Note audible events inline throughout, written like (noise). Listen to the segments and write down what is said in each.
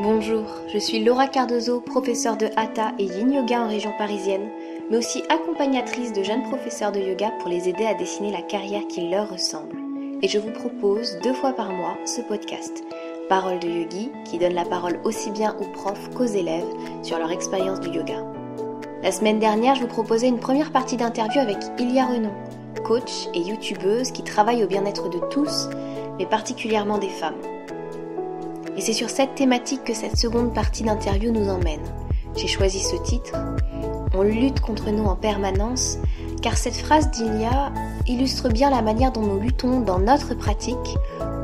Bonjour, je suis Laura Cardozo, professeure de Hatha et Yin Yoga en région parisienne, mais aussi accompagnatrice de jeunes professeurs de yoga pour les aider à dessiner la carrière qui leur ressemble. Et je vous propose deux fois par mois ce podcast, Parole de Yogi, qui donne la parole aussi bien aux profs qu'aux élèves sur leur expérience du yoga. La semaine dernière, je vous proposais une première partie d'interview avec Ilia Renon, coach et youtubeuse qui travaille au bien-être de tous, mais particulièrement des femmes. C'est sur cette thématique que cette seconde partie d'interview nous emmène. J'ai choisi ce titre. On lutte contre nous en permanence, car cette phrase d'Ilia illustre bien la manière dont nous luttons dans notre pratique,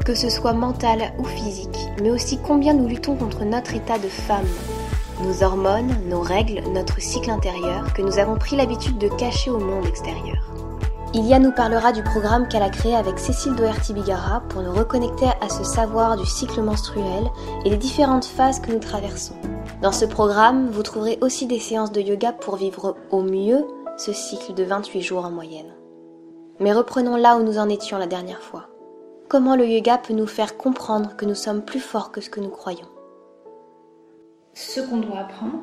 que ce soit mentale ou physique, mais aussi combien nous luttons contre notre état de femme, nos hormones, nos règles, notre cycle intérieur, que nous avons pris l'habitude de cacher au monde extérieur. Ilia nous parlera du programme qu'elle a créé avec Cécile Doherty-Bigara pour nous reconnecter à ce savoir du cycle menstruel et les différentes phases que nous traversons. Dans ce programme, vous trouverez aussi des séances de yoga pour vivre au mieux ce cycle de 28 jours en moyenne. Mais reprenons là où nous en étions la dernière fois. Comment le yoga peut nous faire comprendre que nous sommes plus forts que ce que nous croyons? Ce qu'on doit apprendre,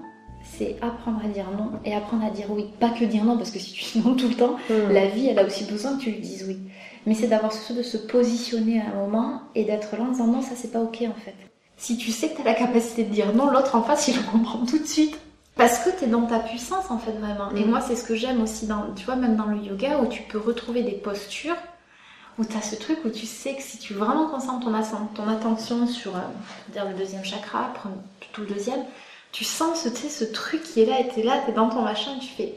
c'est apprendre à dire non et apprendre à dire oui. Pas que dire non, parce que si tu dis non tout le temps, Hmm. la vie, elle a aussi besoin que tu lui dises oui. Mais c'est d'avoir ce de se positionner à un moment et d'être là en disant non, ça c'est pas ok en fait. Si tu sais que tu as la capacité de dire non, l'autre en face, il le comprend tout de suite. Parce que tu es dans ta puissance en fait vraiment. Et Mhm. moi, c'est ce que j'aime aussi dans, tu vois, même dans le yoga où tu peux retrouver des postures où tu as ce truc où tu sais que si tu vraiment concentres ton, ton attention sur euh, dire le deuxième chakra, tout le deuxième, tu sens ce, ce truc qui est là et t'es là, t'es dans ton machin et tu fais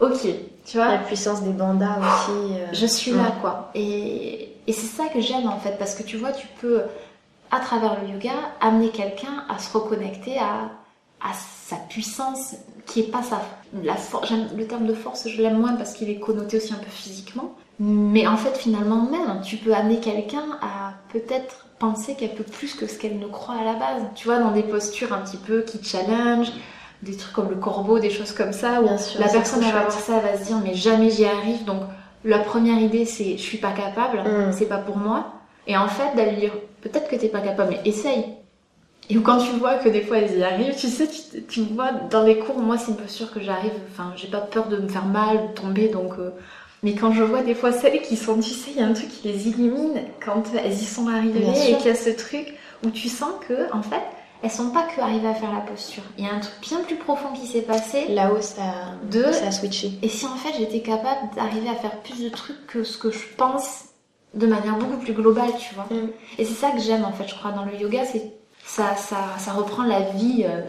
ok, tu vois, La puissance des bandas aussi. euh, je suis là quoi. Et, et c'est ça que j'aime en fait parce que tu vois, tu peux à travers le yoga amener quelqu'un à se reconnecter à, à sa puissance qui est pas sa la force. Le terme de force, je l'aime moins parce qu'il est connoté aussi un peu physiquement. Mais en fait, finalement, même, tu peux amener quelqu'un à peut-être penser qu'elle peut plus que ce qu'elle ne croit à la base. Tu vois, dans des postures un petit peu qui challenge, des trucs comme le corbeau, des choses comme ça, où Bien sûr, la personne va voir ça, elle va se dire mais jamais j'y arrive. Donc la première idée c'est je suis pas capable, Mm. c'est pas pour moi. Et en fait d'aller dire peut-être que t'es pas capable, mais essaye. Et quand tu vois que des fois elles y arrivent, tu sais, tu, tu vois dans les cours, moi c'est une posture que j'arrive, enfin j'ai pas peur de me faire mal, de tomber, donc. euh, mais quand je vois des fois celles qui sont, tu sais, il y a un truc qui les illumine quand elles y sont arrivées et qu'il y a ce truc où tu sens que en fait elles sont pas que arrivées à faire la posture. Il y a un truc bien plus profond qui s'est passé. Là-haut, ça, Deux. ça a switché. Et si en fait j'étais capable d'arriver à faire plus de trucs que ce que je pense de manière beaucoup plus globale, tu vois. Mm. Et c'est ça que j'aime en fait, je crois, dans le yoga, c'est ça, ça, ça reprend la vie euh,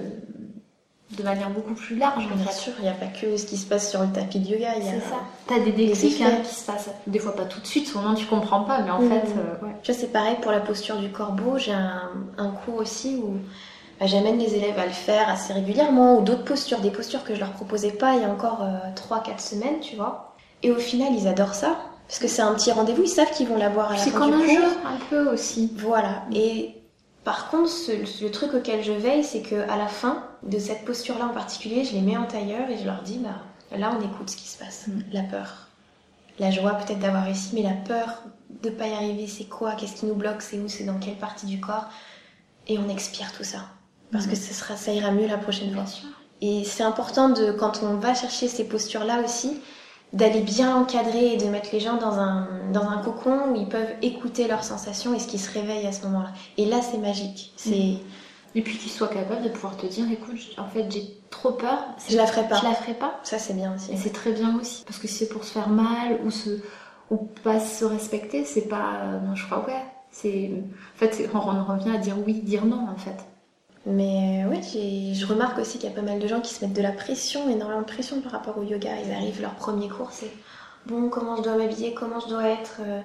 de manière beaucoup plus large en Bien sûr, il n'y a pas que ce qui se passe sur le tapis de yoga. Il y a... C'est ça. T'as des déclics hein, qui se passent. Des fois pas tout de suite, souvent tu comprends pas, mais en Mm. fait, euh, ouais. Tu vois, c'est pareil pour la posture du corbeau. J'ai un, un cours aussi où bah, j'amène les élèves à le faire assez régulièrement, ou d'autres postures, des postures que je leur proposais pas il y a encore 3-4 semaines, tu vois. Et au final, ils adorent ça, parce que c'est un petit rendez-vous, ils savent qu'ils vont l'avoir à la C'est fin comme du un cours. jeu un peu aussi. Voilà. Et par contre, ce- le truc auquel je veille, c'est que à la fin de cette posture-là en particulier, je les mets en tailleur et je leur dis, bah là, on écoute ce qui se passe. Mm. La peur, la joie peut-être d'avoir réussi, mais la peur de pas y arriver, c'est quoi? Qu'est-ce qui nous bloque? C'est où? C'est dans quelle partie du corps? Et on expire tout ça parce Mm. que sera, ça ira mieux la prochaine fois. Sûr. Et c'est important de, quand on va chercher ces postures-là aussi, d'aller bien encadrer et de mettre les gens dans un, dans un cocon où ils peuvent écouter leurs sensations et ce qui se réveille à ce moment-là. Et là, c'est magique. C'est, Et puis qu'ils soient capables de pouvoir te dire, écoute, en fait j'ai trop peur, je la ferai pas. je la ferai pas. Ça, c'est bien aussi. Et c'est très bien aussi. Parce que si c'est pour se faire mal ou se ou pas se respecter, c'est pas. euh, Non, je crois, ouais. C'est. En fait, on en revient à dire oui, dire non, en fait. Mais euh, j'ai- je remarque aussi qu'il y a pas mal de gens qui se mettent de la pression, énormément de pression par rapport au yoga. Ils arrivent leur premier cours, c'est bon, comment je dois m'habiller, comment je dois être, euh,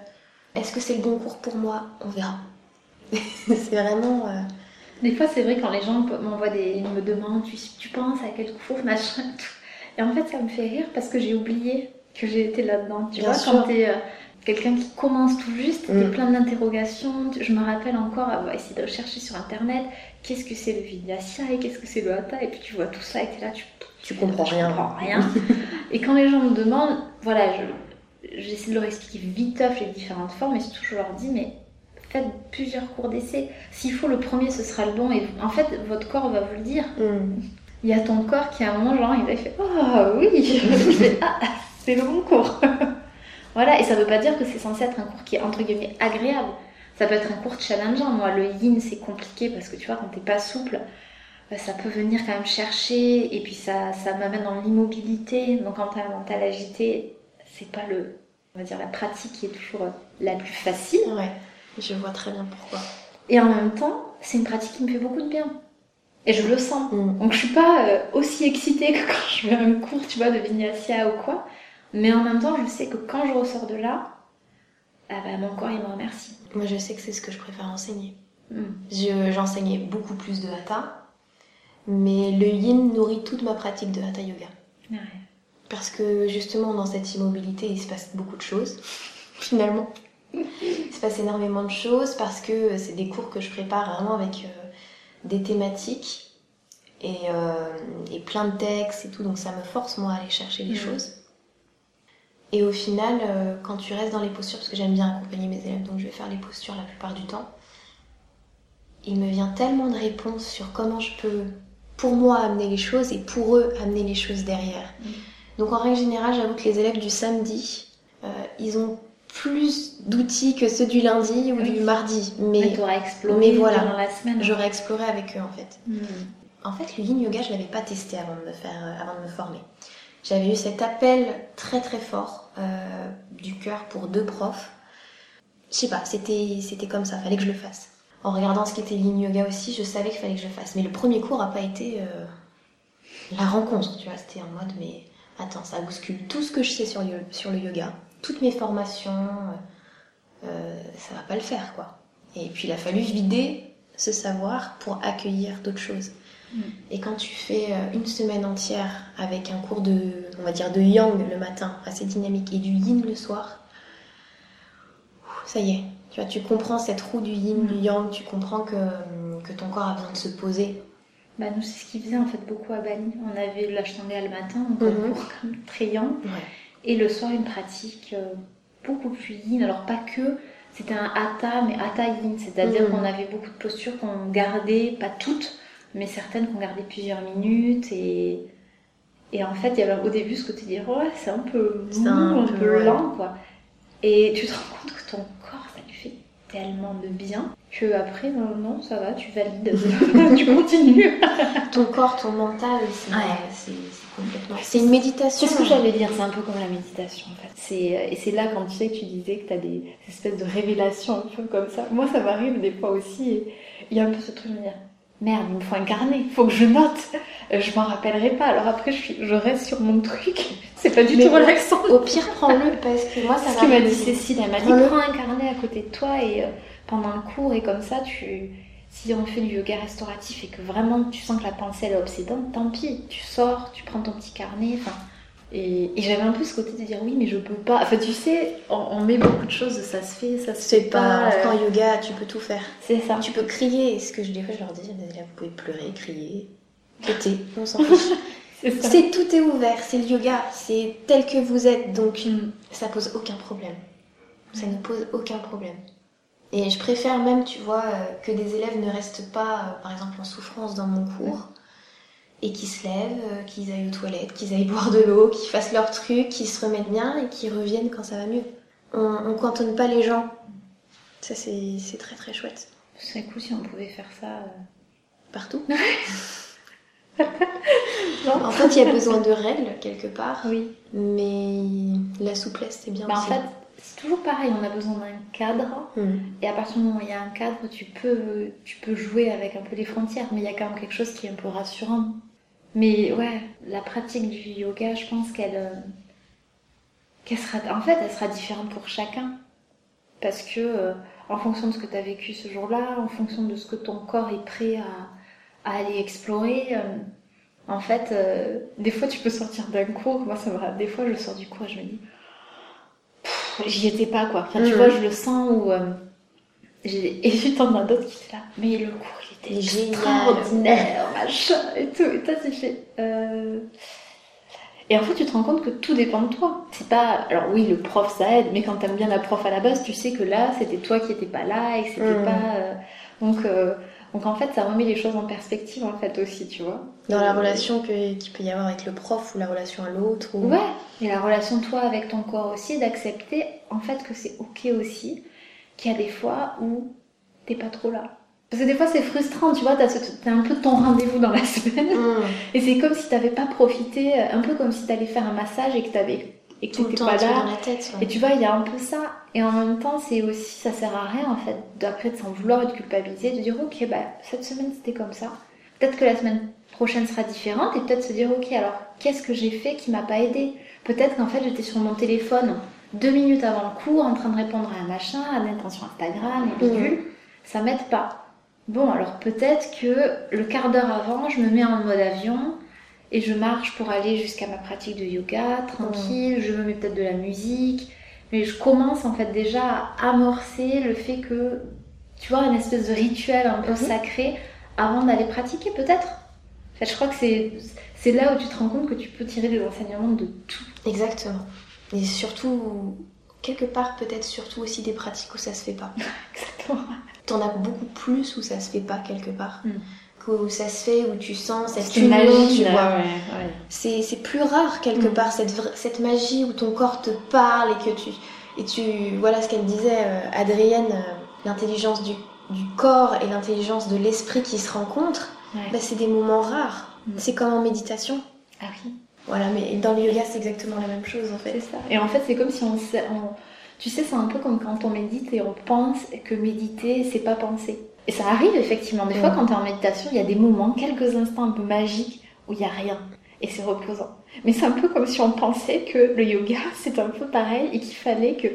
est-ce que c'est le bon cours pour moi? On verra. (laughs) c'est vraiment. euh, Des fois, c'est vrai quand les gens m'envoient des. ils me demandent, tu, tu penses à quel cours, machin, tout. Et en fait, ça me fait rire parce que j'ai oublié que j'ai été là-dedans. Tu Bien vois, sûr. quand t'es. euh, Quelqu'un qui commence tout juste, t'es Mm. plein d'interrogations. Je me rappelle encore avoir essayé de rechercher sur internet qu'est-ce que c'est le vinyasa et qu'est-ce que c'est le hatha. Et puis tu vois tout ça et t'es là, tu tu comprends rien. comprends rien. et quand les gens me demandent, voilà, je, j'essaie de leur expliquer viteuf les différentes formes et surtout je leur dis, mais faites plusieurs cours d'essai. S'il faut, le premier, ce sera le bon. Et en fait, votre corps va vous le dire. Mm. Il y a ton corps qui, à un moment, genre, il va faire Oh oui Je fais, Ah, c'est le bon cours Voilà, et ça veut pas dire que c'est censé être un cours qui est entre guillemets agréable. Ça peut être un cours challengeant. Moi, le yin, c'est compliqué parce que tu vois, quand t'es pas souple, bah, ça peut venir quand même chercher. Et puis ça, ça m'amène dans l'immobilité. Donc quand t'as un mental agité, c'est pas le, on va dire, la pratique qui est toujours la plus facile. Ouais, je vois très bien pourquoi. Et en même temps, c'est une pratique qui me fait beaucoup de bien. Et je le sens. Mm. Donc je suis pas euh, aussi excitée que quand je fais un cours, tu vois, de vinyasa ou quoi. Mais en même temps, je sais que quand je ressors de là, ah bah, mon corps, il me remercie. Moi, je sais que c'est ce que je préfère enseigner. Mm. Je- J'enseignais beaucoup plus de hatha, mais le yin nourrit toute ma pratique de hatha yoga. Ouais. Parce que justement, dans cette immobilité, il se passe beaucoup de choses, (laughs) finalement. Il se passe énormément de choses parce que c'est des cours que je prépare vraiment avec euh, des thématiques et, euh, et plein de textes et tout, donc ça me force moi à aller chercher les Mhm. choses. Et au final, euh, quand tu restes dans les postures, parce que j'aime bien accompagner mes élèves, donc je vais faire les postures la plupart du temps, il me vient tellement de réponses sur comment je peux, pour moi, amener les choses et pour eux, amener les choses derrière. Mhm. Donc en règle générale, j'avoue que les élèves du samedi, euh, ils ont plus d'outils que ceux du lundi ou Oui. du mardi. Mais Mais t'auras exploré mais voilà. la semaine. j'aurais exploré avec eux en fait. Mm. En fait, le yin yoga, je l'avais pas testé avant de me faire, euh, avant de me former. J'avais eu cet appel très très fort euh, du cœur pour deux profs. Je sais pas, c'était comme ça, fallait que je le fasse. En regardant ce qu'était yin yoga aussi, je savais qu'il fallait que je le fasse. Mais le premier cours a pas été euh, la rencontre, tu vois. C'était en mode, mais attends, ça bouscule tout ce que je sais sur le, yoga, toutes mes formations, euh, ça va pas le faire quoi. Et puis il a fallu vider ce savoir pour accueillir d'autres choses. Mm. Et quand tu fais euh, une semaine entière avec un cours de, on va dire, de yang le matin, assez dynamique, et du yin le soir, ça y est, tu vois, tu comprends cette roue du yin, du yang, tu comprends que, que ton corps a besoin de se poser. Bah, nous, c'est ce qu'ils faisaient en fait beaucoup à Bali. On avait l'ashtanga le matin, donc un Mhm. cours comme très yang. Ouais. Et le soir, une pratique euh, beaucoup plus yin. Alors, pas que, c'était un hatha, mais hatha yin. C'est-à-dire Mhm. qu'on avait beaucoup de postures qu'on gardait, pas toutes, mais certaines qu'on gardait plusieurs minutes. Et, et en fait, il y avait au début ce côté de dire, ouais, c'est un peu mou, un un, peu, ouais. lent, quoi. Et tu te rends compte que ton corps, ça lui fait tellement de bien que après, euh, non, ça va, tu valides, (laughs) (laughs) tu continues. Ton corps, ton mental, c'est Ouais. complètement. C'est une méditation. C'est ce que j'allais dire, c'est un peu comme la méditation en fait. C'est, et c'est là quand tu sais que tu disais que tu as des espèces de révélations un peu comme ça. Moi ça m'arrive des fois aussi. et Il y a un peu ce truc de me dire merde, il me faut un carnet, faut que je note. Euh, Je m'en rappellerai pas. Alors après je, suis, je reste sur mon truc. (laughs) C'est pas du Mais tout relaxant. Au pire, prends-le parce que moi, ça C'est ce que m'a dit Cécile. Elle m'a dit prends un carnet à côté de toi et euh, pendant le cours et comme ça tu. Si on fait du yoga restauratif et que vraiment tu sens que la pensée elle est obsédante, tant pis, tu sors, tu prends ton petit carnet, enfin. Et, et j'avais un peu ce côté de dire oui, mais je peux pas. Enfin, tu sais, on, on met beaucoup de choses, ça se fait, ça se fait pas. pas. euh, En yoga, tu peux tout faire. C'est ça. Tu peux crier. Ce que je, des fois, je leur dis, élèves, vous pouvez pleurer, crier, péter, on s'en fiche. (laughs) C'est tout est ouvert, c'est le yoga, c'est tel que vous êtes, donc Mm. ça pose aucun problème. Ça ne pose aucun problème. Et je préfère même, tu vois, euh, que des élèves ne restent pas, euh, par exemple, en souffrance dans mon cours, et qu'ils se lèvent, euh, qu'ils aillent aux toilettes, qu'ils aillent (laughs) boire de l'eau, qu'ils fassent leur truc, qu'ils se remettent bien et qu'ils reviennent quand ça va mieux. On, on cantonne pas les gens. Ça, c'est très très chouette. Ce serait cool si on pouvait faire ça. euh. Partout. (laughs) Non En fait, il y a besoin de règles quelque part, Oui. mais la souplesse, c'est bien Bah, en aussi. fait, c'est toujours pareil, on a besoin d'un cadre. Hmm. Et à partir du moment où il y a un cadre, tu peux, tu peux jouer avec un peu les frontières, mais il y a quand même quelque chose qui est un peu rassurant. Mais ouais, la pratique du yoga, je pense qu'elle, euh, qu'elle sera, en fait, elle sera différente pour chacun, parce que euh, en fonction de ce que tu as vécu ce jour-là, en fonction de ce que ton corps est prêt à, à aller explorer. euh, en fait, euh, des fois, tu peux sortir d'un cours. Moi, ça va. Des fois, je sors du cours et je me dis, j'y étais pas, quoi. Enfin, tu Mhm. vois, je le sens où. euh, j'ai- (laughs) et puis, t'en as d'autres qui étaient là. Mais le cours, Génial. extraordinaire, machin, et tout. Et toi, tu fais. euh, Et en fait, tu te rends compte que tout dépend de toi. C'est pas. Alors oui, le prof ça aide, mais quand t'aimes bien la prof à la base, tu sais que là, c'était toi qui étais pas là et que c'était Mm. pas. euh, Donc, euh, donc en fait, ça remet les choses en perspective en fait aussi, tu vois. Dans la relation que- qu'il peut y avoir avec le prof ou la relation à l'autre. Ou... Ouais. Et la relation toi avec ton corps aussi, d'accepter en fait que c'est ok aussi, qu'il y a des fois où t'es pas trop là. Parce que des fois c'est frustrant, tu vois, t'as un peu ton rendez-vous dans la (laughs) semaine. Mm. Et c'est comme si t'avais pas profité, euh, un peu comme si t'allais faire un massage et que t'avais et que Tout le t'étais temps, pas là. dans la tête. ouais. Et tu vois, il y a un peu ça. Et en même temps, c'est aussi, ça sert à rien en fait, d'après de s'en vouloir et de culpabiliser, de dire ok, bah cette semaine c'était comme ça. Peut-être que la semaine prochaine sera différente et peut-être se dire ok, alors qu'est-ce que j'ai fait qui m'a pas aidé? Peut-être qu'en fait j'étais sur mon téléphone deux minutes avant le cours en train de répondre à un machin, à une intention Instagram et bidule. Ça m'aide pas. Bon, alors peut-être que le quart d'heure avant, je me mets en mode avion et je marche pour aller jusqu'à ma pratique de yoga, tranquille, je me mets peut-être de la musique, mais je commence en fait déjà à amorcer le fait que, tu vois, une espèce de rituel un peu Mhm. sacré avant d'aller pratiquer peut-être. En fait, je crois que c'est c'est là où tu te rends compte que tu peux tirer des enseignements de tout. Exactement. Et surtout, quelque part, peut-être surtout aussi des pratiques où ça se fait pas. (laughs) Exactement. T'en as beaucoup plus où ça se fait pas quelque part. Mm. Où ça se fait, où tu sens cette union, magie, tu là, vois. ouais, ouais. C'est plus rare quelque Mm. part, cette, cette magie où ton corps te parle et que tu. Et tu. Voilà ce qu'elle disait, euh, Adrienne, euh, l'intelligence du, du corps et l'intelligence de l'esprit qui se rencontrent, Ouais. bah, c'est des moments rares. Mm. C'est comme en méditation. Ah oui. Voilà, mais dans le yoga, c'est exactement la même chose en fait. C'est ça. Et en fait, c'est comme si on- Tu sais, c'est un peu comme quand on médite et on pense que méditer, c'est pas penser. Et ça arrive effectivement. Des fois, quand tu es en méditation, il y a des moments, quelques instants un peu magiques où il y a rien. Et c'est reposant. Mais c'est un peu comme si on pensait que le yoga, (laughs) c'est un peu pareil et qu'il fallait que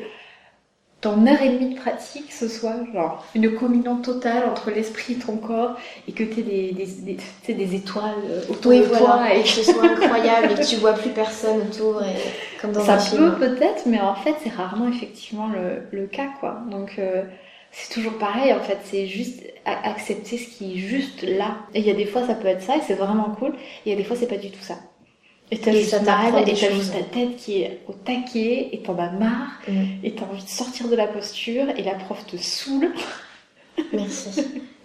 ton heure et demie de pratique, ce soit genre une communion totale entre l'esprit et ton corps et que tu aies des, des, des, étoiles euh, autour Oui, de voilà, toi et que ce soit incroyable et que tu vois plus personne autour, et comme dans ça un peut film. peut-être, mais en fait, c'est rarement effectivement le, le cas, quoi. Donc, euh, c'est toujours pareil, en fait. C'est juste accepter ce qui est juste là. Et il y a des fois, ça peut être ça, et c'est vraiment cool. Et il y a des fois, c'est pas du tout ça. Et t'as juste juste ta tête qui est au taquet, et t'en as marre, Mm. et t'as envie de sortir de la posture, et la prof te saoule. (laughs) Merci.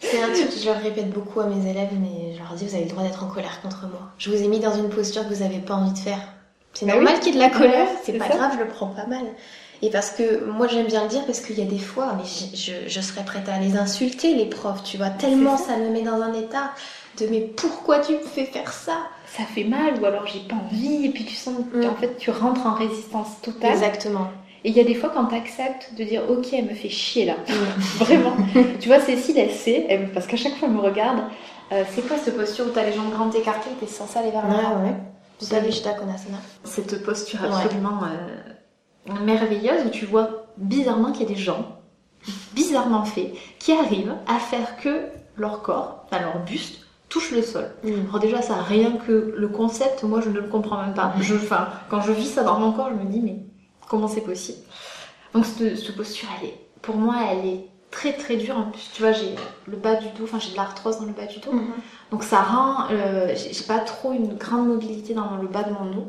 C'est un truc que je leur répète beaucoup à mes élèves, mais je leur dis vous avez le droit d'être en colère contre moi. Je vous ai mis dans une posture que vous n'avez pas envie de faire. C'est Bah normal oui. qu'il y ait de la colère, Ouais, c'est pas ça. grave, je le prends pas mal. Et parce que moi j'aime bien le dire parce qu'il y a des fois, mais je, je, je serais prête à les insulter les profs, tu vois, tellement ça. me met dans un état de mais pourquoi tu me fais faire ça? Ça fait mal, ou alors j'ai pas envie, et puis tu sens Mm. qu'en fait, tu rentres en résistance totale. Exactement. Et il y a des fois quand t'acceptes de dire, ok, elle me fait chier là. Mm. (laughs) Vraiment. tu vois, Cécile, elle sait, elle- parce qu'à chaque fois, elle me regarde. euh, c'est quoi cette posture où t'as les jambes grandes écartées et t'es censé aller vers l'avant ouais. Konasana. Cette posture Ouais. absolument euh, merveilleuse où tu vois bizarrement qu'il y a des gens, bizarrement faits, qui arrivent à faire que leur corps, enfin leur buste, touche le sol. Mm. Alors déjà, ça, rien que le concept, moi, je ne le comprends même pas. Je, enfin, quand je vis ça dans mon corps, je me dis, mais comment c'est possible? Donc, cette, cette posture, elle est, pour moi, elle est très très dure. En plus, tu vois, j'ai le bas du dos, enfin, j'ai de l'arthrose dans le bas du dos. Mhm. Donc, ça rend, euh, j'ai pas trop une grande mobilité dans le bas de mon dos.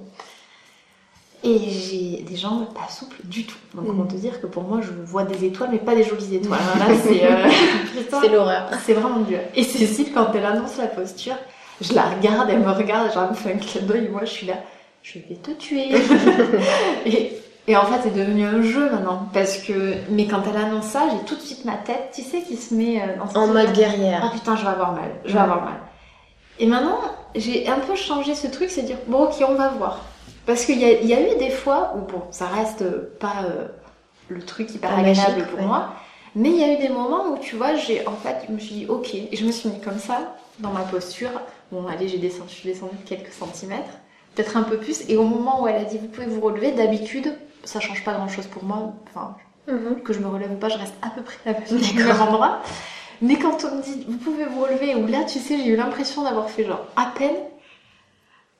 Et j'ai des jambes pas souples du tout. Donc, comment te dire que pour moi, je vois des étoiles, mais pas des jolies étoiles. (laughs) Là, c'est euh, l'horreur. c'est vraiment dur. Et Cécile, quand elle annonce la posture, je la regarde, elle me regarde, genre elle me fait un clin d'œil, moi je suis là, je vais te tuer. (laughs) et, et en fait, c'est devenu un jeu maintenant. Parce que, mais quand elle annonce ça, j'ai tout de suite ma tête, tu sais, qui se met euh, dans En mode Ah guerrière. putain, je vais avoir mal, je vais avoir mal. Et maintenant, j'ai un peu changé ce truc, c'est dire, bon, ok, on va voir. Parce qu'il y a, il y a eu des fois où, bon, ça reste pas euh, le truc hyper agréable magique, pour ouais. moi, mais il y a eu des moments où, tu vois, j'ai, en fait, je me suis dit, ok, et je me suis mis comme ça, dans ma posture. Bon, allez, j'ai descendu, je suis descendue de quelques centimètres, peut-être un peu plus, et au moment où elle a dit, vous pouvez vous relever, d'habitude, ça change pas grand chose pour moi, enfin, Mhm. que je me relève ou pas, je reste à peu près à la même endroit. Mais quand on me dit, vous pouvez vous relever, ou là, tu sais, j'ai eu l'impression d'avoir fait genre à peine.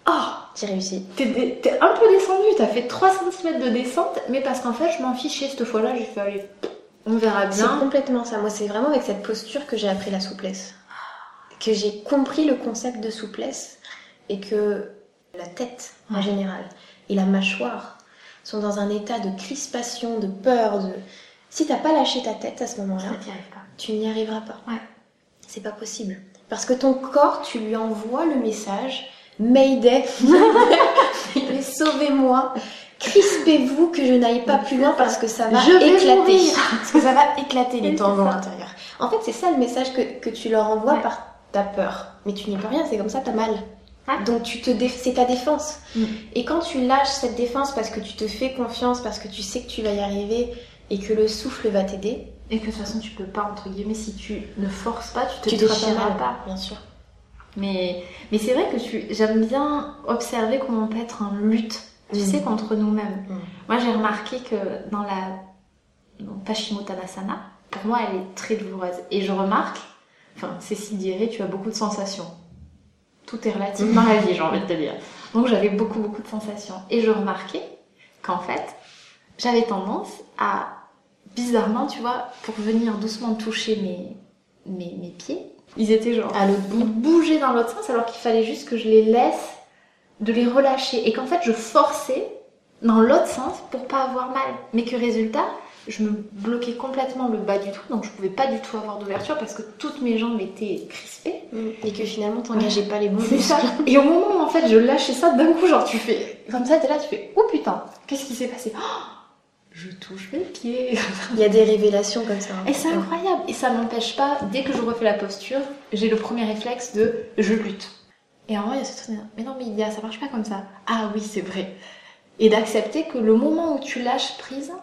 Oh, J'ai réussi. t'es un peu descendu, t'as fait 3 cm de descente, mais parce qu'en fait, je m'en fichais cette fois-là, j'ai fait, allez, on verra C'est bien. complètement ça. Moi, c'est vraiment avec cette posture que j'ai appris la souplesse. Que j'ai compris le concept de souplesse et que la tête en général et la mâchoire sont dans un état de crispation, de peur, de... Si t'as pas lâché ta tête à ce moment-là, tu n'y arriveras pas. Ouais. C'est pas possible. Parce que ton corps, tu lui envoies le message Mayday, (laughs) sauvez-moi, crispez-vous que je n'aille pas plus loin parce que ça va éclater. Parce que ça va éclater les (laughs) tendons à l'intérieur. En fait, c'est ça le message que, que tu leur envoies par ta peur. Mais tu n'y peux rien, c'est comme ça, t'as mal. Donc tu te c'est ta défense. Mm. Et quand tu lâches cette défense parce que tu te fais confiance, parce que tu sais que tu vas y arriver et que le souffle va t'aider. Et que de toute façon tu peux pas entre guillemets si tu ne forces pas, tu te Tu déchireras pas. bien sûr. Mais, mais c'est vrai que tu- j'aime bien observer comment on peut être en lutte, tu Mm. sais, contre nous-mêmes. Mm. Moi, j'ai remarqué que dans la dans Paschimottanasana, pour moi, elle est très douloureuse. Et je remarque, enfin, Cécile dirait, tu as beaucoup de sensations. Tout est relatif dans la vie, j'ai envie de te dire. Donc, j'avais beaucoup, beaucoup de sensations. Et je remarquais qu'en fait, j'avais tendance à, bizarrement, tu vois, pour venir doucement toucher mes, mes, mes pieds, ils étaient genre À l'autre bout. bougeaient dans l'autre sens alors qu'il fallait juste que je les laisse, de les relâcher. Et qu'en fait, je forçais dans l'autre sens pour pas avoir mal. Mais que résultat, je me bloquais complètement le bas du tout, donc je pouvais pas du tout avoir d'ouverture parce que toutes mes jambes étaient crispées. Et que finalement, t'engageais pas les bons muscles. Et au moment où en fait je lâchais ça, d'un coup, genre tu fais comme ça, t'es là, tu fais oh putain, qu'est-ce qui s'est passé? Oh, Je touche mes pieds. Il y a des révélations comme ça. hein. Et c'est incroyable. Et ça m'empêche pas, dès que je refais la posture, j'ai le premier réflexe de je lutte. Et en vrai, il y a ce truc de, mais non, mais Lydia, ça marche pas comme ça. Ah oui, c'est vrai. Et d'accepter que le moment où tu lâches prise,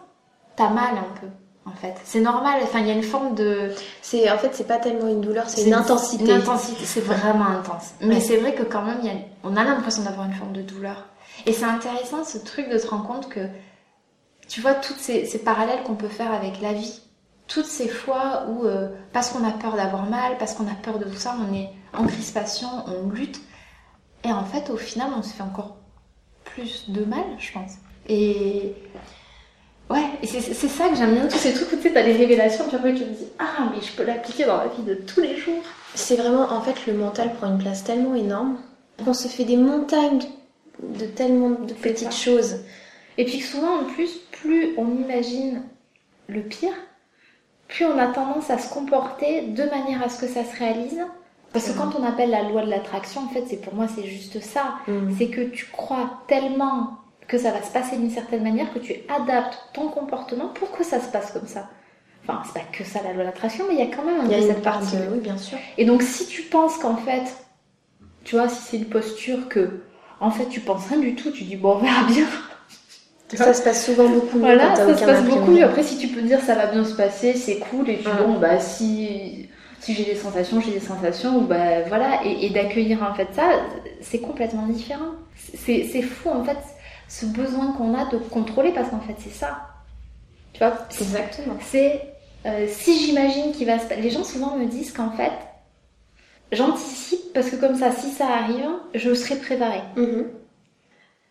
t'as mal un peu, en fait. C'est normal, enfin, il y a une forme de. C'est en fait, c'est pas tellement une douleur, c'est une intensité. Une intensité, c'est vraiment intense. Mais Ouais. c'est vrai que quand même, il y a- on a l'impression d'avoir une forme de douleur. Et c'est intéressant ce truc de te rendre compte que, tu vois, toutes ces, ces parallèles qu'on peut faire avec la vie. Toutes ces fois où, euh, parce qu'on a peur d'avoir mal, parce qu'on a peur de tout ça, on est en crispation, on lutte. Et en fait, au final, on se fait encore plus de mal, je pense. Et ouais, et c'est c'est ça que j'aime bien, tous ces trucs où tu sais, t'as des révélations, puis après tu te dis, ah, mais je peux l'appliquer dans la vie de tous les jours. C'est vraiment, en fait, le mental prend une place tellement énorme qu'on se fait des montagnes de tellement de petites choses. Et puis souvent en plus, plus on imagine le pire, plus on a tendance à se comporter de manière à ce que ça se réalise. Parce que quand on appelle la loi de l'attraction, en fait, c'est pour moi c'est juste ça. Mm. C'est que tu crois tellement que ça va se passer d'une certaine manière que tu adaptes ton comportement pour que ça se passe comme ça. Enfin, c'est pas que ça la loi de l'attraction, mais il y a quand même un Il y a cette part partie. de... Oui, bien sûr. Et donc si tu penses qu'en fait, tu vois, si c'est une posture que, en fait, tu penses rien du tout, tu dis bon, on verra bien. Ça se passe souvent beaucoup mieux Voilà, quand t'as ça se passe beaucoup. Après, si tu peux dire ça va bien se passer, c'est cool. Et puis Ouais. bon, bah si si j'ai des sensations, j'ai des sensations. Ou bah voilà, et, et d'accueillir en fait ça, c'est complètement différent. C'est c'est fou en fait ce besoin qu'on a de contrôler parce qu'en fait c'est ça. Tu vois, Exactement. c'est euh, si j'imagine qu'il va se passer. Les gens souvent me disent qu'en fait j'anticipe parce que comme ça, si ça arrive, je serai préparée. Mhm.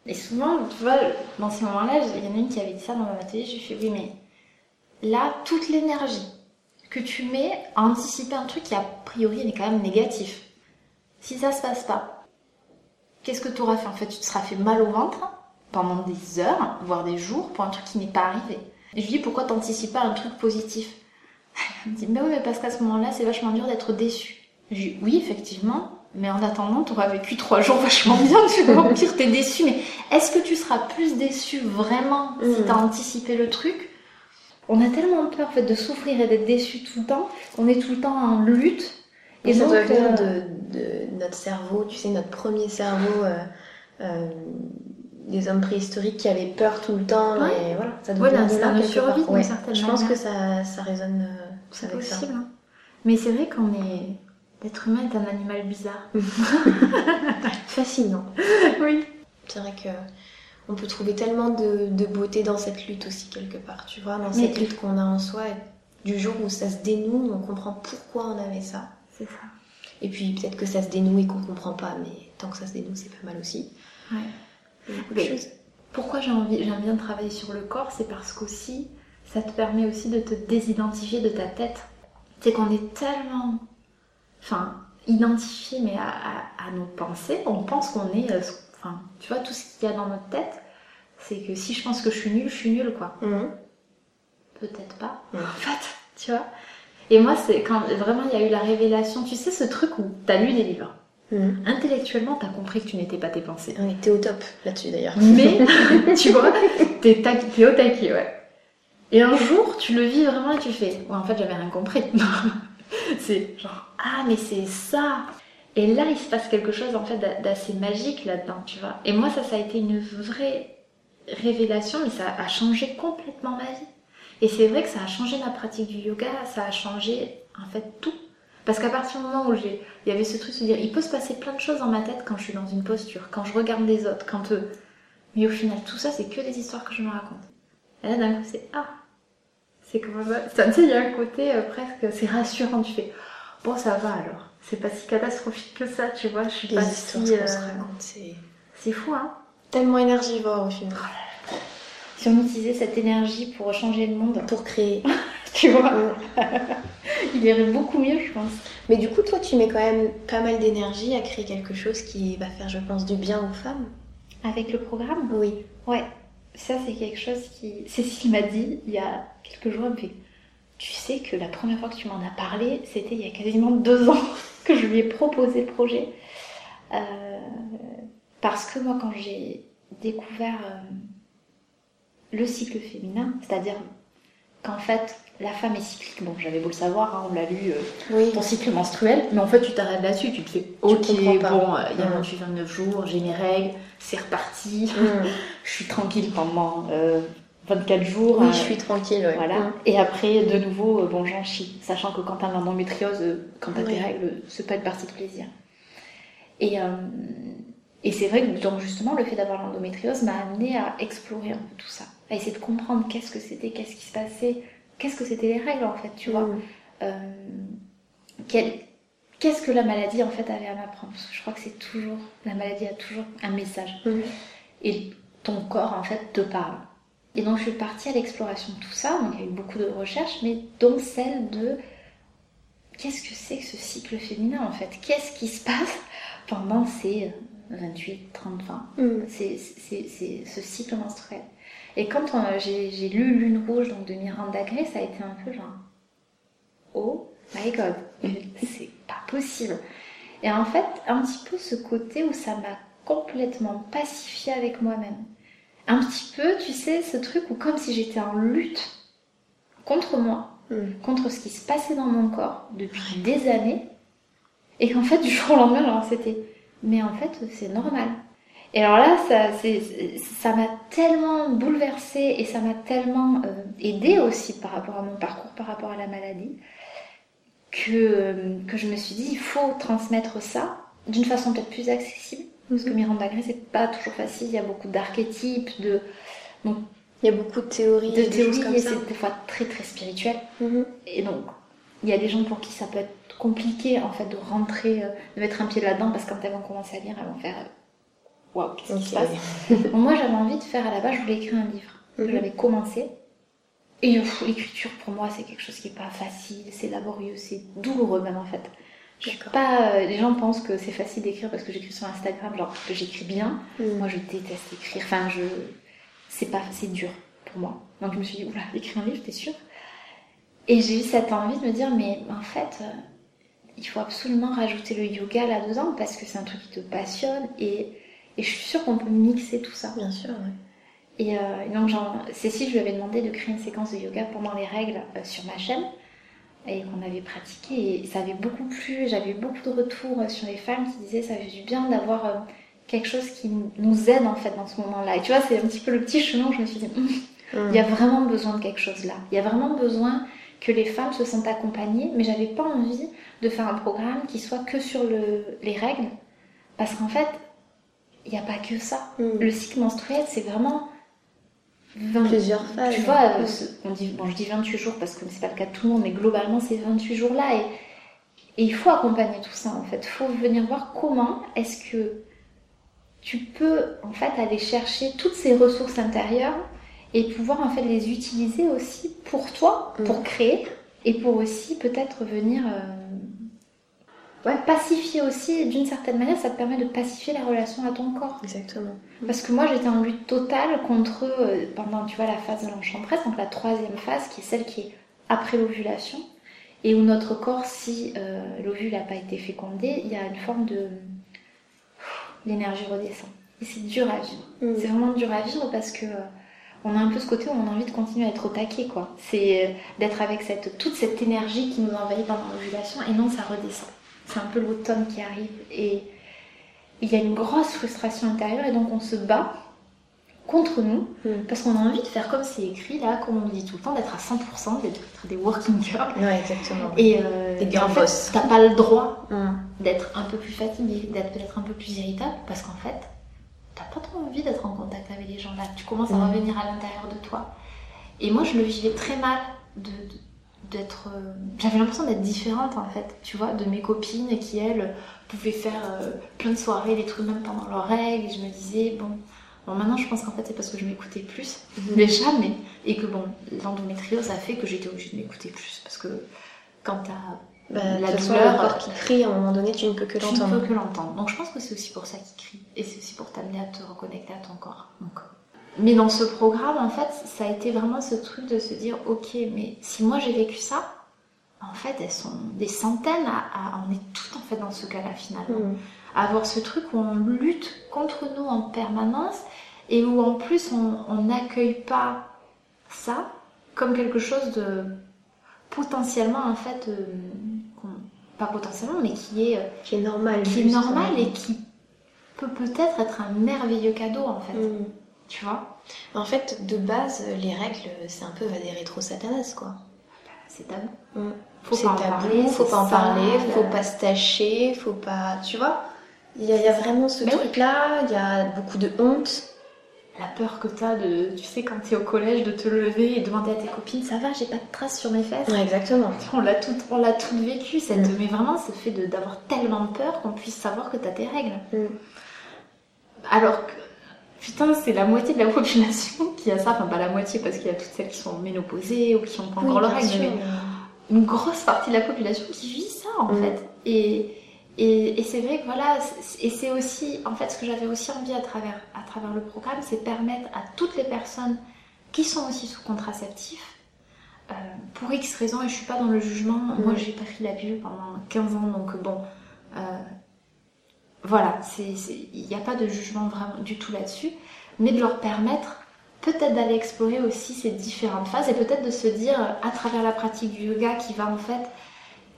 Et souvent, tu vois, dans ces moments-là, il y en a une qui avait dit ça dans mon atelier, j'ai fait oui, mais là, toute l'énergie que tu mets à anticiper un truc qui a priori est quand même négatif, si ça se passe pas, qu'est-ce que tu auras fait? En fait, tu te seras fait mal au ventre pendant des heures, voire des jours, pour un truc qui n'est pas arrivé. Je lui dis pourquoi t'anticipes pas un truc positif? (laughs) Elle me dit mais oui, mais parce qu'à ce moment-là, c'est vachement dur d'être déçu. Je lui dis oui, effectivement, mais en attendant, tu auras vécu trois jours vachement bien, tu vois, au pire, t'es déçu, mais est-ce que tu seras plus déçu vraiment si Mm. t'as anticipé le truc? On a tellement peur en fait, de souffrir et d'être déçu tout le temps, on est tout le temps en lutte. Et ça donc, doit venir euh, de, de notre cerveau, tu sais, notre premier cerveau euh, euh, des hommes préhistoriques qui avaient peur tout le temps. Ouais. Et voilà, ça doit de survie, Ouais. certaine Je pense manière. que ça, ça résonne euh, C'est avec ça. possible. hein. Mais c'est vrai qu'on est. L'être humain est un animal bizarre. (laughs) Fascinant. oui. C'est vrai que on peut trouver tellement de, de beauté dans cette lutte aussi quelque part, tu vois, dans Mais- cette lutte qu'on a en soi. Et du jour où ça se dénoue, on comprend pourquoi on avait ça. C'est ça. Et puis peut-être que ça se dénoue et qu'on comprend pas, mais tant que ça se dénoue, c'est pas mal aussi. Ouais. Mais- choses. Pourquoi j'ai envie, j'aime bien travailler sur le corps, c'est parce qu'aussi, ça te permet aussi de te désidentifier de ta tête. C'est qu'on est tellement, enfin, identifié mais à, à- à nos pensées. On pense qu'on est, euh, enfin, tu vois, tout ce qu'il y a dans notre tête, c'est que si je pense que je suis nulle, je suis nulle, quoi. Mhm. Peut-être pas, Mhm. en fait, tu vois. Et moi, c'est quand vraiment il y a eu la révélation, tu sais, ce truc où t'as lu des livres. Mhm. Intellectuellement, t'as compris que tu n'étais pas tes pensées. Oui, t'es au top là-dessus d'ailleurs. Mais, (laughs) (laughs) tu vois, t'es, tac- t'es au taquet, ouais. Et un jour, tu le vis vraiment et tu fais, ouais, en fait, j'avais rien compris. (laughs) c'est genre, ah, mais c'est ça. Et là, il se passe quelque chose, en fait, d'a- d'assez magique là-dedans, tu vois. Et moi, ça, ça a été une vraie révélation, mais ça a changé complètement ma vie. Et c'est vrai que ça a changé ma pratique du yoga, ça a changé, en fait, tout. Parce qu'à partir du moment où j'ai, il y avait ce truc de dire, il peut se passer plein de choses dans ma tête quand je suis dans une posture, quand je regarde les autres, quand euh, mais au final, tout ça, c'est que des histoires que je me raconte. Et là, d'un coup, c'est ah, c'est comment ça Ça, Tu sais, il y a un côté euh, presque, c'est rassurant. Tu fais bon, ça va alors. C'est pas si catastrophique que ça, tu vois. Je suis Les pas histoires si. qu'on se euh, raconte, c'est C'est fou, hein. tellement énergivore au final. Si on utilisait cette énergie pour changer le monde, Pour créer. (laughs) tu vois, (laughs) il irait beaucoup mieux, je pense. Mais du coup, toi, tu mets quand même pas mal d'énergie à créer quelque chose qui va faire, je pense, du bien aux femmes. Avec le programme, Oui. ouais. Ça, c'est quelque chose qui. Cécile m'a dit il y a quelques jours, elle me fait Tu sais que la première fois que tu m'en as parlé, c'était il y a quasiment deux ans (laughs) que je lui ai proposé le projet. Euh, parce que moi, quand j'ai découvert euh, le cycle féminin, c'est-à-dire qu'en fait, la femme est cyclique, bon, j'avais beau le savoir, hein, on l'a lu, euh, Oui. ton cycle menstruel, mais en fait, tu t'arrêtes là-dessus, tu te fais Ok, bon, euh, il y a Mhm. 28-29 jours, j'ai mes règles, c'est reparti, Mhm. (laughs) je suis tranquille pendant euh, 24 jours. Oui, je suis tranquille, ouais. voilà. Mhm. Et après, de nouveau, euh, bon, j'en chie. Sachant que quand t'as l'endométriose, euh, quand t'as tes Oui. règles, c'est pas une partie de plaisir. Et, euh, et c'est vrai que donc, justement, le fait d'avoir l'endométriose m'a amené à explorer un peu tout ça. À essayer de comprendre qu'est-ce que c'était, qu'est-ce qui se passait, qu'est-ce que c'était les règles en fait, tu vois. Mhm. Euh, Qu'est-ce que la maladie en fait avait à m'apprendre? Parce que je crois que c'est toujours, la maladie a toujours un message Mhm. et ton corps en fait te parle. Et donc je suis partie à l'exploration de tout ça, donc il y a eu beaucoup de recherches, mais dont celle de qu'est-ce que c'est que ce cycle féminin en fait? Qu'est-ce qui se passe pendant ces 28, 30, 20 Mhm. c'est ce cycle menstruel. Et quand j'ai j'ai lu Lune Rouge donc de Miranda Gray, ça a été un peu genre Oh my god, c'est pas possible. Et en fait, un petit peu ce côté où ça m'a complètement pacifiée avec moi-même. Un petit peu, tu sais, ce truc où comme si j'étais en lutte contre moi, Mhm. contre ce qui se passait dans mon corps depuis des années, et qu'en fait, du jour au lendemain, alors c'était, mais en fait, c'est normal. Et alors là, ça c'est- ça m'a tellement bouleversée et ça m'a tellement euh, aidée aussi par rapport à mon parcours, par rapport à la maladie, que, euh, que je me suis dit, il faut transmettre ça d'une façon peut-être plus accessible. Parce que Miranda Gray, c'est pas toujours facile, il y a beaucoup d'archétypes, de, Il y a beaucoup de théories, de théories, et c'est des fois très très spirituel. Mhm. Et donc, il y a des gens pour qui ça peut être compliqué en fait de rentrer, euh, de mettre un pied là-dedans parce que quand elles vont commencer à lire, elles vont faire euh, waouh, qu'est-ce qui se passe? (laughs) Moi, j'avais envie de faire à la base, je voulais écrire un livre que Mhm. j'avais commencé. Et euh, l'écriture pour moi, c'est quelque chose qui est pas facile, c'est laborieux, c'est douloureux même en fait. Je suis D'accord. pas. euh, les gens pensent que c'est facile d'écrire parce que j'écris sur Instagram, genre que j'écris bien. Mhm. Moi, je déteste écrire. Enfin, je. C'est pas. C'est dur pour moi. Donc, je me suis dit, oula, écrire un livre, t'es sûre? Et j'ai eu cette envie de me dire, mais en fait, euh, il faut absolument rajouter le yoga là-dedans parce que c'est un truc qui te passionne et, et je suis sûre qu'on peut mixer tout ça. Bien sûr, ouais. Et euh, donc, genre, Cécile, je lui avais demandé de créer une séquence de yoga pendant les règles euh, sur ma chaîne et qu'on avait pratiqué et ça avait beaucoup plu. J'avais eu beaucoup de retours sur les femmes qui disaient ça fait du bien d'avoir euh, quelque chose qui nous aide en fait dans ce moment-là. Et tu vois, c'est un petit peu le petit chemin où je me suis dit, Hum, il y a vraiment besoin de quelque chose là. Il y a vraiment besoin que les femmes se sentent accompagnées, mais j'avais pas envie de faire un programme qui soit que sur le, les règles parce qu'en fait, il n'y a pas que ça. Mhm. Le cycle menstruel, c'est vraiment 20 Plusieurs phases. tu vois, euh, on dit, bon, je dis 28 jours parce que c'est pas le cas de tout le monde, mais globalement, ces 28 jours-là. Et, et il faut accompagner tout ça, en fait. Il faut venir voir comment est-ce que tu peux, en fait, aller chercher toutes ces ressources intérieures et pouvoir, en fait, les utiliser aussi pour toi, pour Mhm. créer et pour aussi peut-être venir euh, ouais, pacifier aussi, d'une certaine manière, ça te permet de pacifier la relation à ton corps. Exactement. Parce que moi, j'étais en lutte totale contre, euh, pendant, tu vois, la phase de l'enchantresse, donc la troisième phase, qui est celle qui est après l'ovulation, et où notre corps, si euh, l'ovule n'a pas été fécondé, il y a une forme de... L'énergie redescend. Et c'est dur à vivre. Mm. C'est vraiment dur à vivre parce que... euh, on a un peu ce côté où on a envie de continuer à être au taquet, quoi. C'est euh, d'être avec cette, toute cette énergie qui nous envahit pendant l'ovulation, et non, ça redescend. C'est un peu l'automne qui arrive, et il y a une grosse frustration intérieure, et donc on se bat contre nous, Mm. parce qu'on a envie de faire comme c'est écrit, là, comme on dit tout le temps, d'être à 100%, d'être des working girls. Ouais, exactement. Et, euh, Des et girl en fait, t'as pas le droit (laughs) Mm. d'être un peu plus fatigué, d'être peut-être un peu plus irritable, parce qu'en fait, t'as pas trop envie d'être en contact avec les gens là. Tu commences à Mhm. revenir à l'intérieur de toi. Et moi, je le vivais très mal de de- d'être. euh, J'avais l'impression d'être différente en fait, tu vois, de mes copines qui elles pouvaient faire euh, plein de soirées, des trucs même pendant leurs règles. Et je me disais bon. Bon, maintenant, je pense qu'en fait, c'est parce que je m'écoutais plus, Mhm. déjà, mais. Et que bon, l'endométriose a fait que j'étais obligée de m'écouter plus. Parce que quand t'as Bah, La douleur, le corps qui crie, à un moment donné, tu ne peux que tu ne l'entendre. peux que l'entendre. Donc je pense que c'est aussi pour ça qu'il crie. Et c'est aussi pour t'amener à te reconnecter à ton corps. Donc, mais dans ce programme, en fait, ça a été vraiment ce truc de se dire, ok, mais si moi j'ai vécu ça, en fait, elles sont des centaines à, à- on est toutes en fait dans ce cas-là finalement. Mm. À avoir ce truc où on lutte contre nous en permanence et où en plus on n'accueille pas ça comme quelque chose de potentiellement en fait, euh, pas potentiellement, mais qui est euh, Qui est normal. qui est normal et qui peut peut-être être un merveilleux cadeau en fait. Mm. Tu vois? En fait, de base, les règles, c'est un peu va des rétro satanas, quoi. C'est tabou. Mm. Faut C'est pas en tabou, parler, faut pas en parler, faut pas se tâcher, faut pas. Tu vois? Il y, a, il y a vraiment ce truc-là, il y a beaucoup de honte. La peur que t'as de, tu sais, quand t'es au collège, de te lever et demander à tes copines, ça va, j'ai pas de traces sur mes fesses. Ouais, exactement. On l'a tout, on l'a tout vécu, cette, Mm. mais vraiment, ce fait de- d'avoir tellement peur qu'on puisse savoir que t'as tes règles. Mm. Alors que, putain, c'est la moitié de la (laughs) population qui a ça. Enfin, pas la moitié, parce qu'il y a toutes celles qui sont ménopausées ou qui ont pas encore Oui, règles, sûr, mais une grosse partie de la population qui vit ça en Mm. fait. Et, et, et c'est vrai que voilà, et c'est aussi, en fait, ce que j'avais aussi envie à travers, à travers le programme, c'est permettre à toutes les personnes qui sont aussi sous contraceptif, euh, pour X raisons, et je suis pas dans le jugement, moi j'ai pris la pilule pendant 15 ans, donc bon, euh, voilà, il n'y a pas de jugement vraiment du tout là-dessus, mais de leur permettre peut-être d'aller explorer aussi ces différentes phases et peut-être de se dire à travers la pratique du yoga qui va en fait,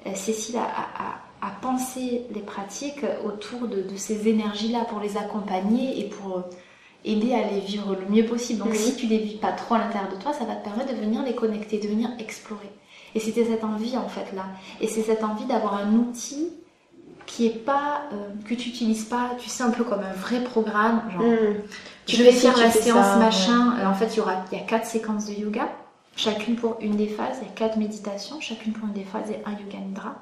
euh, Cécile a, a- pensé les pratiques autour de, de ces énergies-là pour les accompagner et pour euh, aider à les vivre le mieux possible. Donc si tu les vis pas trop à l'intérieur de toi, ça va te permettre de venir les connecter, de venir explorer. Et c'était cette envie en fait là. Et c'est cette envie d'avoir un outil qui est pas euh, que tu utilises pas, tu sais un peu comme un vrai programme, genre Mm. tu Tu vais faire la séance ça, machin. Euh, En fait, il y aura il y a quatre séquences de yoga, chacune pour une des phases. Il y a quatre méditations, chacune pour une des phases et un yoga nidra.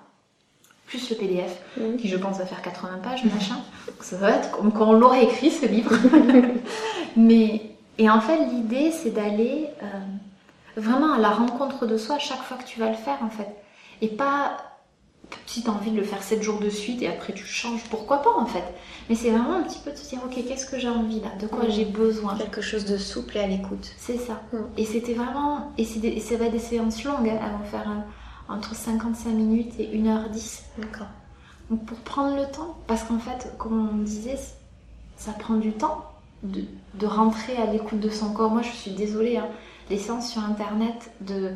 Plus le PDF, Mm. qui je pense va faire 80 pages, machin. Donc ça va être comme quand on l'aurait écrit ce livre. (laughs) Mais et en fait, l'idée c'est d'aller euh, vraiment à la rencontre de soi chaque fois que tu vas le faire en fait, et pas si tu as envie de le faire 7 jours de suite et après tu changes, pourquoi pas en fait. Mais c'est vraiment un petit peu de se dire, ok, qu'est-ce que j'ai envie là? De quoi j'ai besoin? Quelque chose de souple et à l'écoute. C'est ça. Et c'était vraiment. Et, c'est des- et ça va être des séances longues, hein, elles vont faire euh, entre 55 minutes et 1h10. D'accord. Donc pour prendre le temps, parce qu'en fait, comme on disait, ça prend du temps de, de rentrer à l'écoute de son corps. Moi, je suis désolée, hein, les séances sur internet de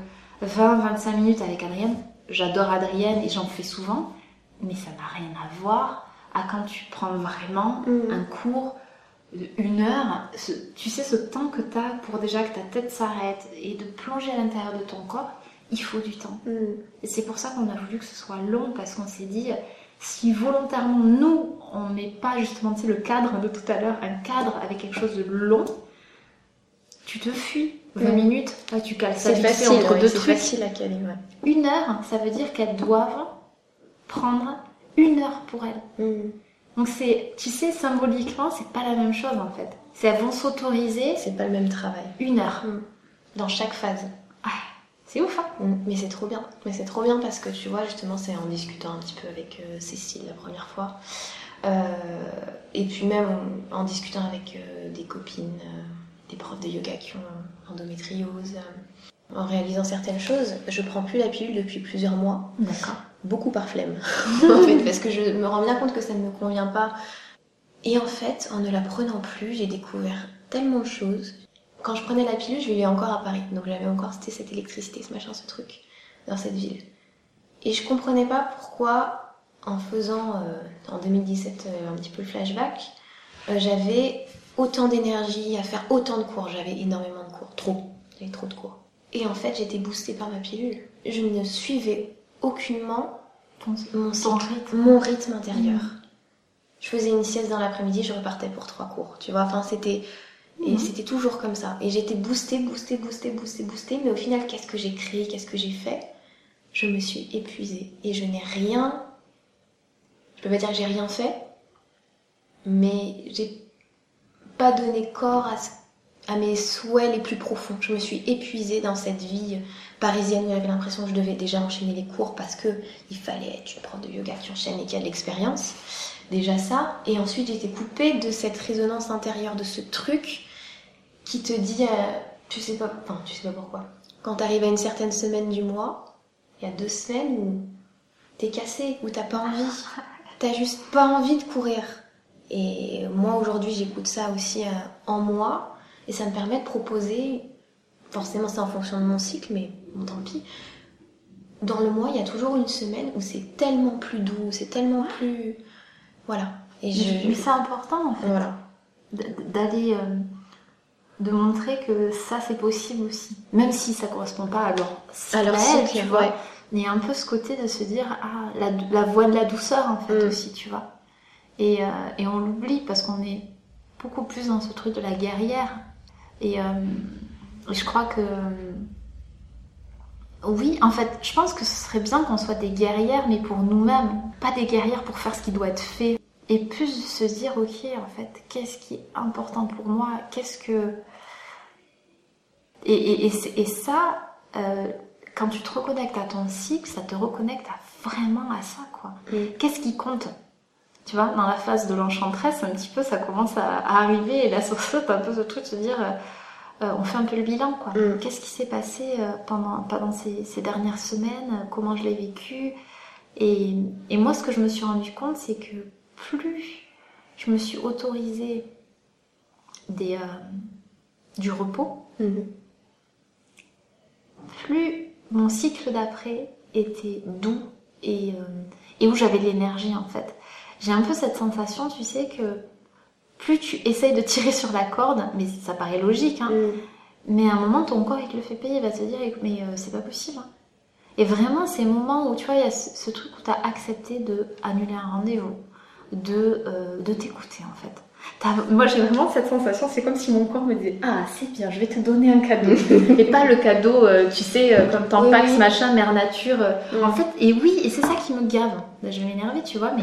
20-25 minutes avec Adrienne, j'adore Adrienne et j'en fais souvent, mais ça n'a rien à voir à quand tu prends vraiment Mm. un cours une heure, ce- tu sais ce temps que tu as pour déjà que ta tête s'arrête et de plonger à l'intérieur de ton corps, il faut du temps. Mm. Et c'est pour ça qu'on a voulu que ce soit long, parce qu'on s'est dit, si volontairement nous, on met pas justement, tu sais, le cadre de tout à l'heure, un cadre avec quelque chose de long, tu te fuis. 20 Mm. minutes, là, tu cales ça vite facile, entre ouais, deux c'est trucs. facile à caler, ouais. Une heure, ça veut dire qu'elles doivent prendre une heure pour elles. Mm. Donc c'est, tu sais, symboliquement, c'est pas la même chose en fait. C'est elles vont s'autoriser C'est pas le même travail. une heure. Dans chaque phase. C'est ouf, hein Mm, Mais c'est trop bien. Mais c'est trop bien parce que tu vois, justement, c'est en discutant un petit peu avec euh, Cécile la première fois. Euh, et puis même en, en discutant avec euh, des copines, euh, des profs de yoga qui ont endométriose, euh, en réalisant certaines choses, je prends plus la pilule depuis plusieurs mois. D'accord. Beaucoup par flemme, (laughs) (laughs) en fait, parce que je me rends bien compte que ça ne me convient pas. Et en fait, en ne la prenant plus, j'ai découvert tellement de choses. Quand je prenais la pilule, je vivais encore à Paris, donc j'avais encore cette électricité, ce machin, ce truc, dans cette ville. Et je comprenais pas pourquoi, en faisant euh, en 2017 euh, un petit peu le flashback, euh, j'avais autant d'énergie à faire autant de cours. J'avais énormément de cours, trop, j'avais trop de cours. Et en fait, j'étais boostée par ma pilule. Je ne suivais aucunement mon, cycle, rythme. mon rythme intérieur. Je faisais une sieste dans l'après-midi, je repartais pour trois cours. Tu vois, enfin c'était et Mhm. c'était toujours comme ça. Et j'étais boostée, boostée, boostée, boostée, boostée. Mais au final, qu'est-ce que j'ai créé, qu'est-ce que j'ai fait? Je me suis épuisée et je n'ai rien. Je peux pas dire que j'ai rien fait, mais j'ai pas donné corps à, mes souhaits les plus profonds. Je me suis épuisée dans cette vie parisienne où j'avais l'impression que je devais déjà enchaîner les cours parce que il fallait être une prof de yoga qui enchaîne et qui a de l'expérience. Déjà ça. Et ensuite, j'étais coupée de cette résonance intérieure, de ce truc qui te dit, euh, tu sais pas, enfin, tu sais pas pourquoi. Quand t'arrives à une certaine semaine du mois, il y a deux semaines où t'es cassé, où t'as pas envie. (laughs) T'as juste pas envie de courir. Et moi, aujourd'hui, j'écoute ça aussi euh, en moi. Et ça me permet de proposer, forcément c'est en fonction de mon cycle, mais bon, tant pis. Dans le mois, il y a toujours une semaine où c'est tellement plus doux, c'est tellement plus... Voilà. Et je... Mais c'est important en fait Voilà. d'aller euh, de montrer que ça c'est possible aussi même si ça correspond pas à leur cycle, Alors, tu vois ouais. il y a un peu ce côté de se dire ah la, la voix de la douceur en fait Mm. aussi tu vois et, euh, et on l'oublie parce qu'on est beaucoup plus dans ce truc de la guerrière et euh, je crois que oui, en fait, je pense que ce serait bien qu'on soit des guerrières, mais pour nous-mêmes, pas des guerrières pour faire ce qui doit être fait. Et plus se dire, ok, en fait, qu'est-ce qui est important pour moi? Qu'est-ce que. Et, et, et, c'est- et ça, euh, quand tu te reconnectes à ton cycle, ça te reconnecte à, vraiment à ça, quoi. Mm. Qu'est-ce qui compte? Tu vois, dans la phase de l'enchantresse, un petit peu, ça commence à, à arriver, et là, sur ça, t'as un peu ce truc de se dire. euh, euh, on fait un peu le bilan, quoi. Mm. Qu'est-ce qui s'est passé euh, pendant, pendant ces, ces dernières semaines euh, Comment je l'ai vécu? Et, et moi, ce que je me suis rendu compte, c'est que plus je me suis autorisée des, euh, du repos, Mhm. plus mon cycle d'après était doux et, euh, et où j'avais de l'énergie en fait. J'ai un peu cette sensation, tu sais, que plus tu essayes de tirer sur la corde, mais ça paraît logique, hein, Mm. mais à un moment, ton corps, il te le fait payer, il va te dire, mais euh, c'est pas possible. hein. Et vraiment, ces moments où, tu vois, il y a ce, ce truc où tu as accepté de annuler un rendez-vous, de, euh, de t'écouter, en fait. Moi, j'ai vraiment cette sensation, c'est comme si mon corps me disait, ah, c'est bien, je vais te donner un cadeau. (laughs) et pas le cadeau, euh, tu sais, euh, comme Tampax, Oui, oui. machin, mère nature. euh. Mm. En fait, et oui, et c'est ça qui me gave. Là, je vais m'énerver, tu vois, mais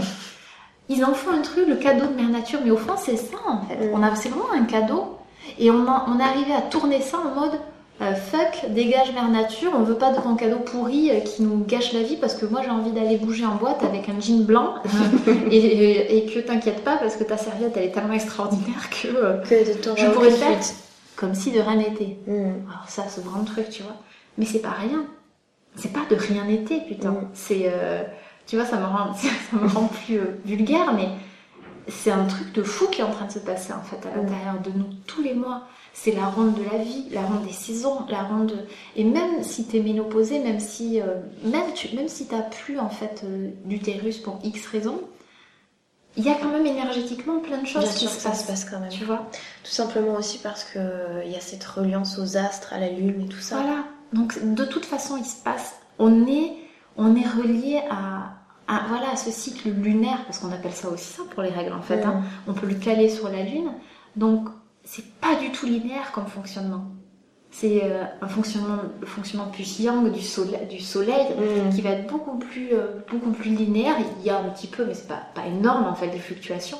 ils en font un truc, le cadeau de mère nature, mais au fond, c'est ça, en fait. Mm. On a, c'est vraiment un cadeau. Et on, en- on est arrivé à tourner ça en mode euh, fuck, dégage mère nature, on veut pas de ton cadeau pourri euh, qui nous gâche la vie parce que moi j'ai envie d'aller bouger en boîte avec un jean blanc (laughs) et, et- et que t'inquiète pas parce que ta serviette elle est tellement extraordinaire que euh, Que de ton je pourrais faire comme si de rien n'était. Mm. Alors ça, ce grand truc, tu vois. Mais c'est pas rien. C'est pas de rien n'était, putain. Mm. C'est, tu vois, ça me rend, (laughs) ça me rend plus vulgaire, mais c'est un truc de fou qui est en train de se passer en fait à Mm. l'intérieur de nous tous les mois. C'est la ronde de la vie, la ronde des saisons, la ronde. Et même si t'es ménopausée, même si, euh, même tu, même si t'as plus en fait euh, d'utérus pour X raisons, il y a quand même énergétiquement plein de choses Bien qui sûr se que ça passent. se passe quand même. Tu vois. Tout simplement aussi parce que euh, il y a cette reliance aux astres, à la lune et tout ça. Voilà. Donc de toute façon, il se passe. On est, on est relié à, à voilà à ce cycle lunaire parce qu'on appelle ça aussi ça pour les règles en fait. hein. On peut le caler sur la lune. Donc c'est pas du tout linéaire comme fonctionnement. C'est euh, un fonctionnement, le fonctionnement plus yang du soleil, du soleil Mm. qui va être beaucoup plus, euh, beaucoup plus linéaire. Il y a un petit peu, mais c'est pas, pas énorme en fait, des fluctuations.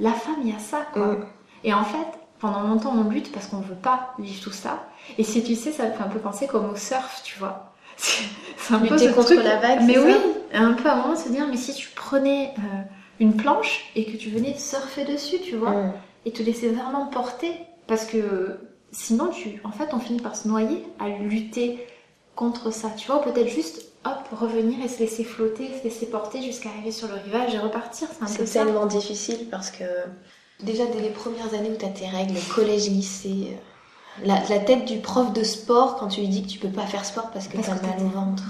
La femme, il y a ça, quoi. Mm. Et en fait, Pendant longtemps, on lutte parce qu'on veut pas vivre tout ça. Et si tu sais, ça me fait un peu penser comme au surf, tu vois. (laughs) C'est un peu ce contre la vague. Mais oui, un peu à un moment se dire, mais si tu prenais euh, une planche et que tu venais surfer dessus, tu vois, mm. Et te laisser vraiment porter, parce que sinon, tu, en fait, on finit par se noyer à lutter contre ça, tu vois, peut-être juste hop, revenir et se laisser flotter, se laisser porter jusqu'à arriver sur le rivage et repartir. C'est tellement difficile parce que déjà dès les premières années où tu as tes règles, collège, lycée, euh, la, tête du prof de sport quand tu lui dis que tu peux pas faire sport parce que tu as mal au ventre.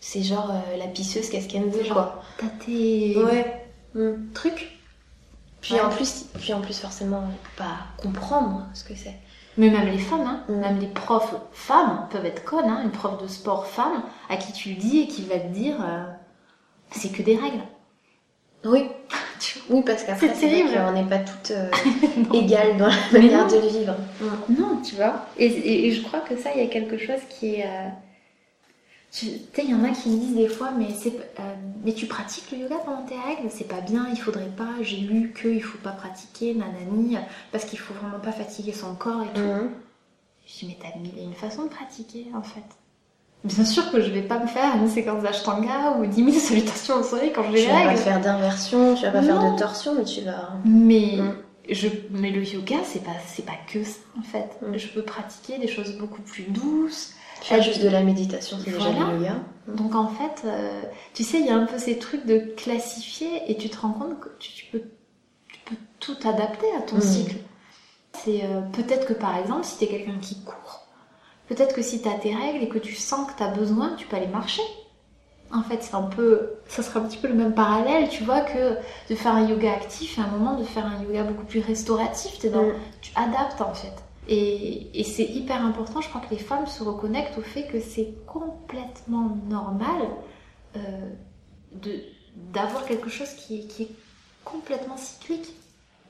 C'est genre euh, la pisseuse, qu'est-ce qu'elle veut, quoi. T'as tes ouais. Mm. trucs. Puis, en plus, puis en plus, forcément, pas comprendre ce que c'est. Mais même les femmes, hein, mm. même les profs femmes peuvent être connes. Hein, une prof de sport femme à qui tu le dis et qui va te dire euh, c'est que des règles. Oui, (laughs) oui parce qu'après c'est terrible. On n'est pas toutes euh, (laughs) égales dans la manière de vivre. Non, tu vois. Et, je crois que ça, il y a quelque chose qui est euh, tu sais, il y en a qui me disent des fois, mais, euh, mais tu pratiques le yoga pendant tes règles? C'est pas bien, il faudrait pas. J'ai lu qu'il faut pas pratiquer, nanani, parce qu'il faut vraiment pas fatiguer son corps et tout. Mhm. Je dis, mais t'as mille et une façon de pratiquer en fait. Bien sûr que je vais pas me faire une séquence d'ashtanga ou 10 000 (laughs) salutations au soleil quand je vais Tu vas pas faire d'inversion, tu vas pas faire de torsion, mais tu vas. Mais. Mhm. Je, mais le yoga, c'est pas, c'est pas que ça en fait. Mhm. Je peux pratiquer des choses beaucoup plus douces, Faire juste de la méditation, c'est déjà du yoga. Donc en fait, euh, tu sais, il y a un peu ces trucs de classifier et tu te rends compte que tu, peux, tu peux, tout adapter à ton mm. cycle. C'est euh, peut-être que par exemple, si tu es quelqu'un qui court, peut-être que si tu as tes règles et que tu sens que tu as besoin, tu peux aller marcher. En fait, c'est un peu, ça sera un petit peu le même parallèle, tu vois, que de faire un yoga actif et à un moment de faire un yoga beaucoup plus restauratif. Es dans, mm. Tu adaptes en fait. Et, c'est hyper important, je crois que les femmes se reconnectent au fait que c'est complètement normal euh, d'avoir quelque chose qui, est complètement cyclique.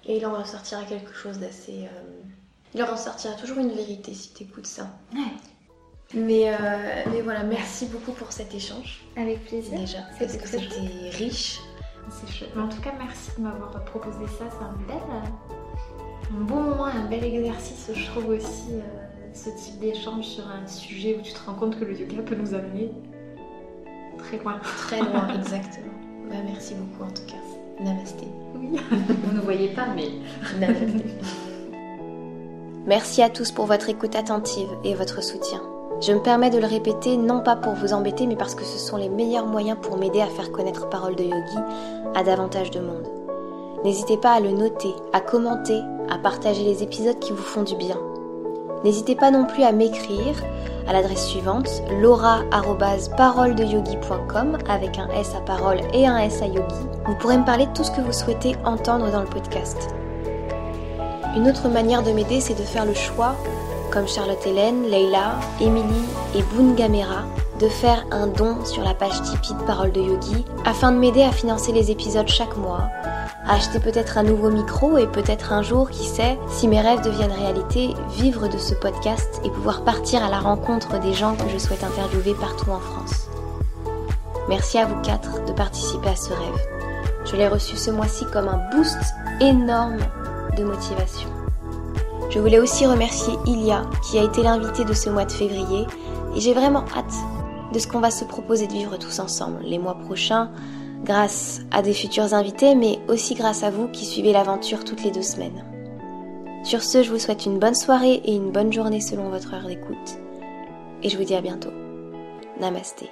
Et il en ressortira quelque chose d'assez... Euh, il en ressortira toujours une vérité si tu écoutes ça. Ouais. Mais, euh, mais voilà, merci beaucoup pour cet échange. Avec plaisir. Déjà, parce que c'était riche. C'est chouette. Mais en tout cas, merci de m'avoir proposé ça. C'est un bel un bon moment un bel exercice, je trouve aussi, euh, ce type d'échange sur un sujet où tu te rends compte que le yoga peut nous amener très loin. Très loin, (laughs) exactement. Bah, merci beaucoup en tout cas. Namasté. Oui, vous ne voyez pas, mais (laughs) Namasté. Merci à tous pour votre écoute attentive et votre soutien. Je me permets de le répéter non pas pour vous embêter, mais parce que ce sont les meilleurs moyens pour m'aider à faire connaître Parole de Yogi à davantage de monde. N'hésitez pas à le noter, à commenter, à partager les épisodes qui vous font du bien. N'hésitez pas non plus à m'écrire à l'adresse suivante laura@paroledeyogi.com avec un S à parole et un S à yogi. Vous pourrez me parler de tout ce que vous souhaitez entendre dans le podcast. Une autre manière de m'aider, c'est de faire le choix, comme Charlotte Hélène, Leila, Émilie et Boone Gamera, de faire un don sur la page Tipeee de Parole de Yogi afin de m'aider à financer les épisodes chaque mois acheter peut-être un nouveau micro et peut-être un jour, qui sait, si mes rêves deviennent réalité, vivre de ce podcast et pouvoir partir à la rencontre des gens que je souhaite interviewer partout en France. Merci à vous quatre de participer à ce rêve. Je l'ai reçu ce mois-ci comme un boost énorme de motivation. Je voulais aussi remercier Ilia qui a été l'invité de ce mois de février et j'ai vraiment hâte de ce qu'on va se proposer de vivre tous ensemble les mois prochains grâce à des futurs invités, mais aussi grâce à vous qui suivez l'aventure toutes les deux semaines. Sur ce, je vous souhaite une bonne soirée et une bonne journée selon votre heure d'écoute. Et je vous dis à bientôt. Namasté.